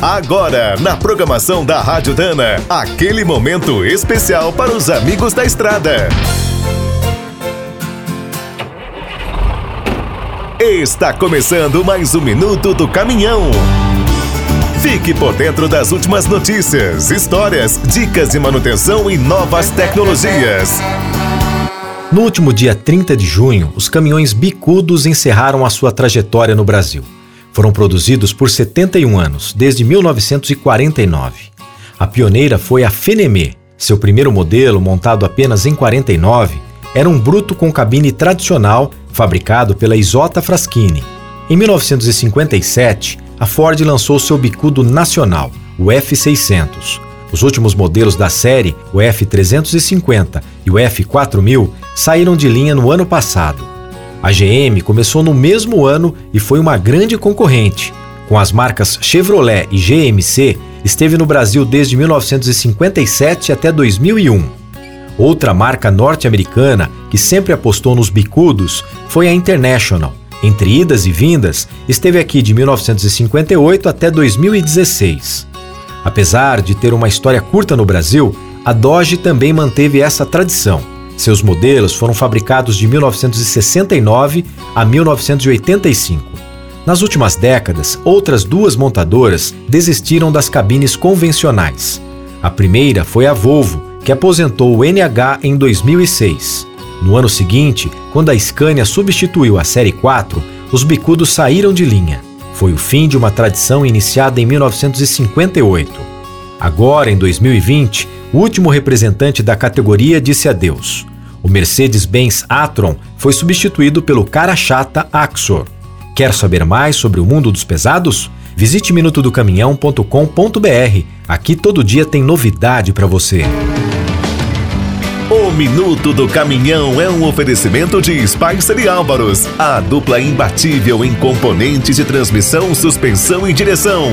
Agora, na programação da Rádio Dana, aquele momento especial para os amigos da estrada. Está começando mais um minuto do caminhão. Fique por dentro das últimas notícias, histórias, dicas de manutenção e novas tecnologias. No último dia 30 de junho, os caminhões bicudos encerraram a sua trajetória no Brasil. Foram produzidos por 71 anos, desde 1949. A pioneira foi a Fenemé. Seu primeiro modelo, montado apenas em 49, era um bruto com cabine tradicional, fabricado pela Isota Fraschini. Em 1957, a Ford lançou seu bicudo nacional, o F600. Os últimos modelos da série, o F350 e o F4000, saíram de linha no ano passado. A GM começou no mesmo ano e foi uma grande concorrente. Com as marcas Chevrolet e GMC, esteve no Brasil desde 1957 até 2001. Outra marca norte-americana que sempre apostou nos bicudos foi a International. Entre idas e vindas, esteve aqui de 1958 até 2016. Apesar de ter uma história curta no Brasil, a Dodge também manteve essa tradição. Seus modelos foram fabricados de 1969 a 1985. Nas últimas décadas, outras duas montadoras desistiram das cabines convencionais. A primeira foi a Volvo, que aposentou o NH em 2006. No ano seguinte, quando a Scania substituiu a Série 4, os bicudos saíram de linha. Foi o fim de uma tradição iniciada em 1958. Agora, em 2020, o último representante da categoria disse adeus. O Mercedes-Benz Atron foi substituído pelo cara chata Axor. Quer saber mais sobre o mundo dos pesados? Visite minutodocaminhão.com.br. Aqui todo dia tem novidade para você. O Minuto do Caminhão é um oferecimento de Spicer e Álvaros, a dupla imbatível em componentes de transmissão, suspensão e direção.